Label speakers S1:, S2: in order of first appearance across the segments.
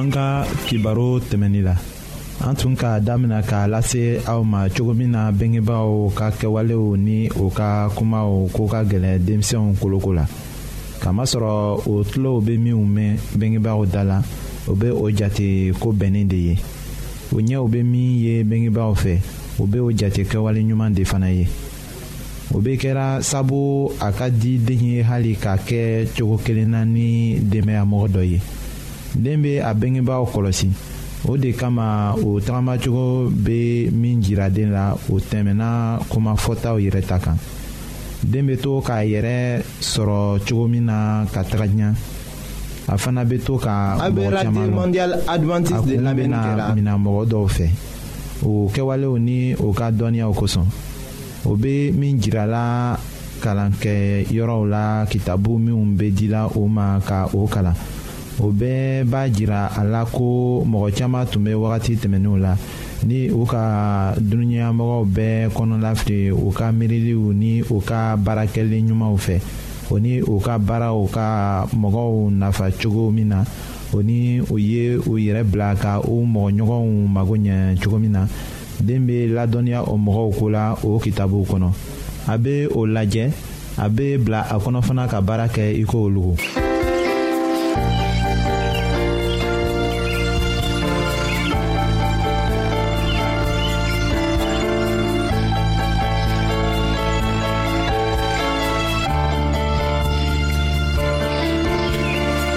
S1: an
S2: ka kibaro tɛmɛni la an tun k'a damina k'a lase aw ma cogo min na bengebaaw ka kɛwalew ni o ka kumaw ko ka gɛlɛn denmisɛnw koloko la kamasɔrɔ o tulow bɛ minnu mɛn bengebaaw da la o bɛ o jate ko bɛnnen de ye o ɲɛw bɛ min ye bengebaaw fɛ o bɛ o jate kɛwale ɲuman de fana ye o bɛ kɛra sabu a ka di den ye hali k'a kɛ cogo kelen na ni denbayamɔgɔ dɔ ye den bɛ a bengebaaw kɔlɔsi o de kama o tagamacogo bɛ min jira den la o tɛmɛnna komafɔtaw yɛrɛ ta kan den bɛ to k'a yɛrɛ sɔrɔ cogo min na ka taga ɲɛ a fana bɛ to ka mɔgɔ caman a kun
S1: bɛna
S2: minɛ mɔgɔ dɔw fɛ o kɛwalew ni o ka dɔnniyaw kosɔn o bɛ min jirala kalan kɛ yɔrɔw la kitabu minnu bɛ dila o ma ka o kalan o bɛɛ b'a jira a la ko mɔgɔ caman tun bɛ wagati tɛmɛnenw la ni u ka dununyamɔgɔw bɛɛ kɔnɔlafili u ka miiriliw ni u ka baarakɛli ɲumanw fɛ o ni u ka baaraw ka mɔgɔw nafa cogo min na o ni o ye o yɛrɛ bila ka o mɔgɔɲɔgɔnw mago ɲɛ cogo min na den bɛ ladɔnniya o mɔgɔw ko la o kitabuw kɔnɔ a bɛ o lajɛ a bɛ bila a kɔnɔ fana ka baara kɛ i ko olu.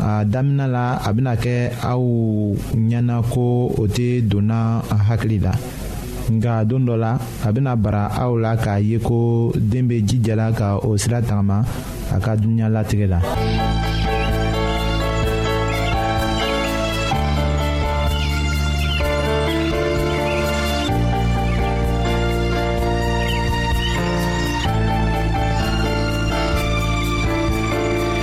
S1: a
S2: daminɛ la a bɛna kɛ aw ɲɛna ko o tɛ donna a hakili la nka don dɔ la a bɛna bara aw la k'a ye ko den bɛ jijala ka o sira tagama a ka dunuya latigɛ la.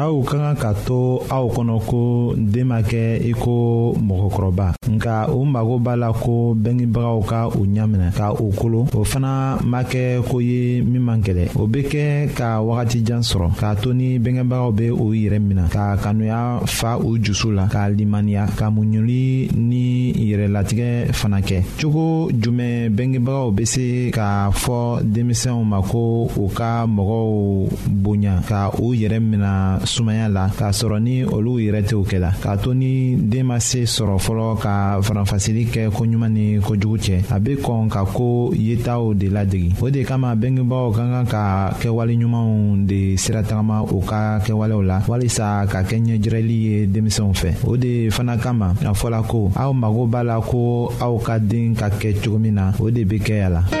S2: aw ka kan ka to aw kɔnɔ ko den ma kɛ i ko mɔgɔkɔrɔba nka u mago b'a la ko bɛngebagaw ka u ɲaminɛ ka u kolo o fana ma kɛ ko ye min man gɛlɛ o bɛ kɛ ka wagati jan sɔrɔ k'a to ni bɛngebagaw bɛ u yɛrɛ minɛ ka kanuya fa u jusu la ka limaniya ka muɲuli ni yɛrɛlatigɛ fana kɛ cogo jumɛn bɛngebagaw bɛ se k'a fɔ denmisɛnw ma ko u ka ka mɔgɔw bonya ka u yɛrɛ mina sumaya la k'a sɔrɔ ni olu yɛrɛ tɛw kɛ la k'a to ni den ma se sɔrɔ fɔlɔ ka faranfasili kɛ ko ɲuman ni ko jugu cɛ a bɛ kɔn ka ko yetaw de ladege o de kama bengebaaw ka kan ka kɛwale ɲumanw de sira tagama u ka kɛwalew la walisa ka kɛ ɲɛjirɛli ye denmisɛnw fɛ o de fana kama a fɔla ko aw mago b'a la ko aw ka den ka kɛ cogo min na o de bɛ kɛ a la.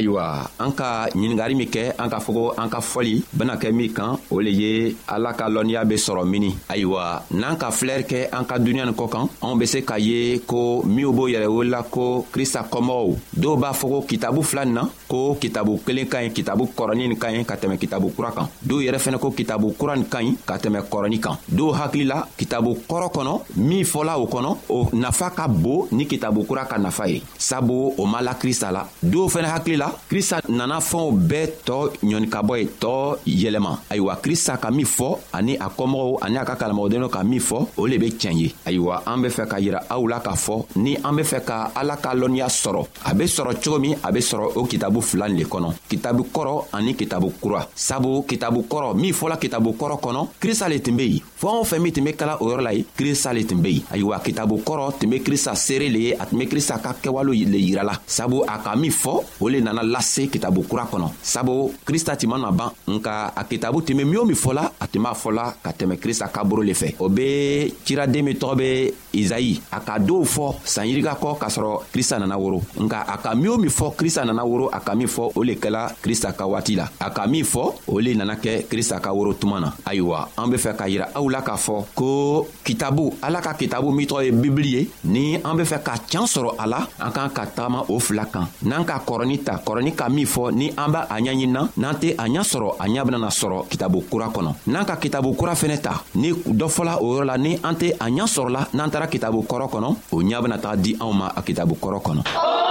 S1: ayiwa an ka
S3: ɲiningari min kɛ an ka fogo an ka fɔli bena kɛ min kan o le ye ala ka lɔnniya be sɔrɔ mini ayiwa n'an ka filɛri kɛ an ka duniɲa nin kɔ kan anw be se k'a ye ko minw b'o yɛrɛ wolola ko krista kɔmɔgɔw dɔw b'a fɔ ko kitabu fila nin na ko kitabu kelen ka ɲi kitabu kɔrɔnin nin ka ɲi ka tɛmɛ kitabu kura kan dɔw yɛrɛ fɛnɛ ko kitabu kura nin ka ɲi ka tɛmɛ kɔrɔni kan dɔw hakili la kitabu kɔrɔ kɔnɔ min fɔla o kɔnɔ o nafa ka bon ni kitabu kura ka nafa ye sabu o ma la krista la dɔw fɛnɛ hakili la krista nana fɛnw bɛɛ tɔɔ ɲɔnikabɔ ye tɔɔ yɛlɛma ayiwa krista ka min fɔ ani a kɔmɔgɔw ani a ka kalamɔgɔdenw ka min fɔ o le be tiɲɛ ye ayiwa an be fɛ ka yira aw la k'a fɔ ni an be fɛ ka ala ka lɔnniya sɔrɔ a be sɔrɔ cogo min a be sɔrɔ o kitabu fila le kɔnɔ kitabu kɔrɔ ani kitabu kura sabu kitabu kɔrɔ min fɔla kitabu kɔrɔ kɔnɔ krista le tun be yen fɛɛn o fɛn min tun be kala o yɔrɔ la ye krista le tun be yen ayiwa kitabu kɔrɔ tun be krista seere le ye a tun be krista ka kɛwale le yirala sabu a ka min fɔ o le nana lase kitabu kura kɔnɔ sabu krista tun mana ban nka a kitabu tun be min o min fɔla a tun b'a fɔla ka tɛmɛ krista kaburu le fɛ o be ciraden min tɔgɔ be izayi a ka dɔw fɔ san yirika kɔ k'a sɔrɔ krista nana woro nka a ka min o min fɔ krista nana woro a ka min fɔ o le kɛla krista ka waati la a ka min fɔ o le nana kɛ krista ka woro tuma na ayiwa an be fɛ ka yira aw la k'a fɔ ko kitabu ala ka kitabu min tɔgɔ ye bibili ye ni an be fɛ ka can sɔrɔ a la an k'an ka tagama o fila kan n'an ka kɔrɔni ta kɔrɔni ka min fɔ ni an b'a a ɲɛɲini na n'an tɛ a ɲɛ sɔrɔ a ɲɛ benana sɔrɔ kitabu kura kɔnɔ n'an ka kitabu kura fɛnɛ ta ni dɔ fɔla o yɔrɔ la ni an tɛ a ɲɛ sɔrɔla n'an taara kitabu kɔrɔ kɔnɔ o ɲɛ bena taga di anw ma a kitabu kɔrɔ kɔnɔ
S4: oh!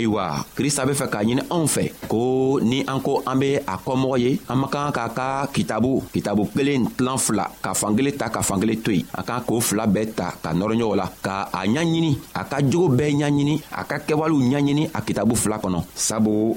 S3: ayiwa krista be fɛ k'a ɲini anw fɛ ko ni an ko an be a kɔmɔgɔ ye an man kan k'a ka kitabu kitabu kelen tilan fila ka fankelen ta ka fankelen to yen a kan k'o fila bɛɛ ta ka nɔrɔɲɔgɔn la ka a ɲaɲini a ka jogo bɛɛ ɲaɲini a ka kɛwalew ɲaɲini a kitabu fila kɔnɔ sabu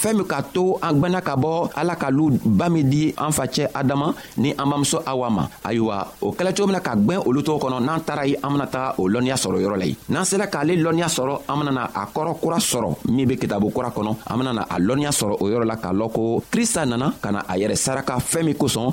S3: fɛɛn min ka to an gwɛnna ka bɔ ala ka lu ba min di an facɛ adama ni an bamuso awa ma ayiwa o kɛla cogo min na ka gwɛn olu tɔgɔ kɔnɔ n'an taara ye an bena taga o lɔnniya sɔrɔ yɔrɔ la ye n'an sela k'ale lɔnniya sɔrɔ an benana a kɔrɔ kura sɔrɔ min be kitabu kura kɔnɔ an benana a lɔnniya sɔrɔ o yɔrɔ la k'a lɔn ko krista nana ka na a yɛrɛ saraka fɛɛn min kosɔn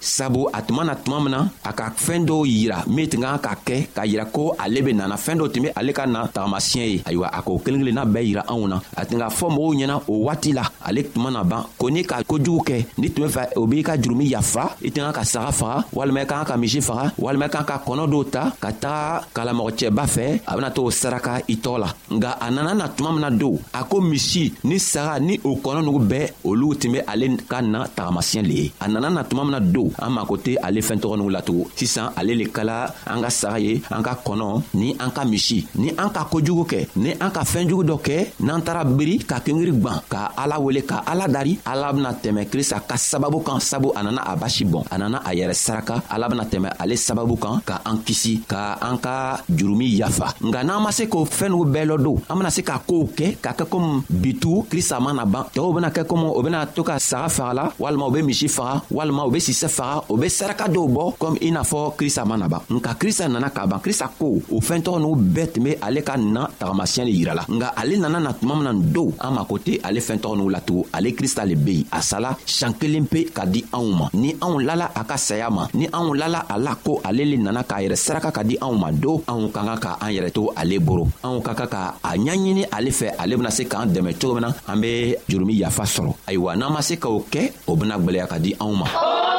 S3: sabu a tuma na tuma min na a ka fɛɛn dɔw yira min tun kan ka kɛ k'a yira ko ale be nana fɛɛn dɔ tun be ale ka na tagamasiyɛ ye ayiwa a k'o kelen kelenna bɛɛ yira anw na a tun ka fɔ mɔgɔw ɲɛna o waati la ale tuma na ban ko n'i ka kojugu kɛ n'i tun be fɛ o b'i ka jurumi yafa i tun ka saga faga walima i kan ka misi faga walima i kan ka kɔnɔ dɔw ta ka taga kalamɔgɔcɛba fɛ a bena to saraka i tɔɔ la nka a nana na tuma min na don a ko misi ni saga ni o kɔnɔ nugu bɛɛ olu tun bɛ ale ka na tagamasiyɛn le ye a nana na tuma min na don an mako tɛ ale fɛn tɔgɔ nugu latugun sisan ale le kala an ka saga ye an ka kɔnɔ ni an ka misi ni an ka kojugu kɛ ni an ka fɛn jugu dɔ kɛ n'an taara biri ka kengiri gwan ka ala wele ka ala dari ala bena tɛmɛ krista ka sababu kan sabu a nana a basi bɔn a nana a yɛrɛ saraka ala bena tɛmɛ ale sababu kan ka an kisi ka an ka jurumi yafa nka n'an ma se k'o fɛn n'u bɛɛ lɔdon an bena se ka koow kɛ ka kɛ komi bitu krista ma na ban tɔɔw bena kɛ komi o bena to ka saga faga la walima u be misi faga walima u be sisɛ faga o be saraka dɔw bɔ komi i n'a fɔ krista ma na ban nka krista nana ka ban krista ko o fɛntɔgɔ n'u bɛɛ tun be ale ka na tagamasiyɛn le yirala nka ale nana na tuma min na don an mako tɛ ale fɛntɔgɔ n'u latugun ale krista le be yen a sala sian kelen pe ka di anw ma ni anw lala a ka saya ma ni anw lala a la ko ale le nana k'a yɛrɛ saraka ka di anw ma don anw ka kan ka an yɛrɛ to ale boro anw ka kan ka a ɲaɲini ale fɛ ale bena se k'an dɛmɛ cogo min na an be jurumi yafa sɔrɔ ayiwa n'an ma se k'o kɛ o bena gwɛlɛya ka di anw ma oh!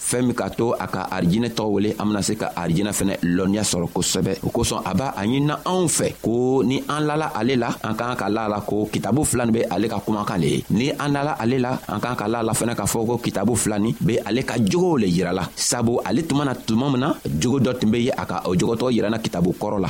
S3: fɛɛn min k'a to a ka arijinɛ tɔgɔ wele an bena se ka arijinɛ fɛnɛ lɔnniya sɔrɔ kosɛbɛ o kosɔn a b'a a ɲinina anw fɛ ko ni an lala ale la an k'an ka la la ko kitabu fila ni be ale ka kumakan le ye ni an lala ale la an k'an ka la la fɛnɛ k'a fɔ ko kitabu fila ni be ale ka jogow le yirala sabu ale tuma na tuma min na jogo dɔ tun be ye a ka o jogotɔgɔ yirana kitabu kɔrɔ la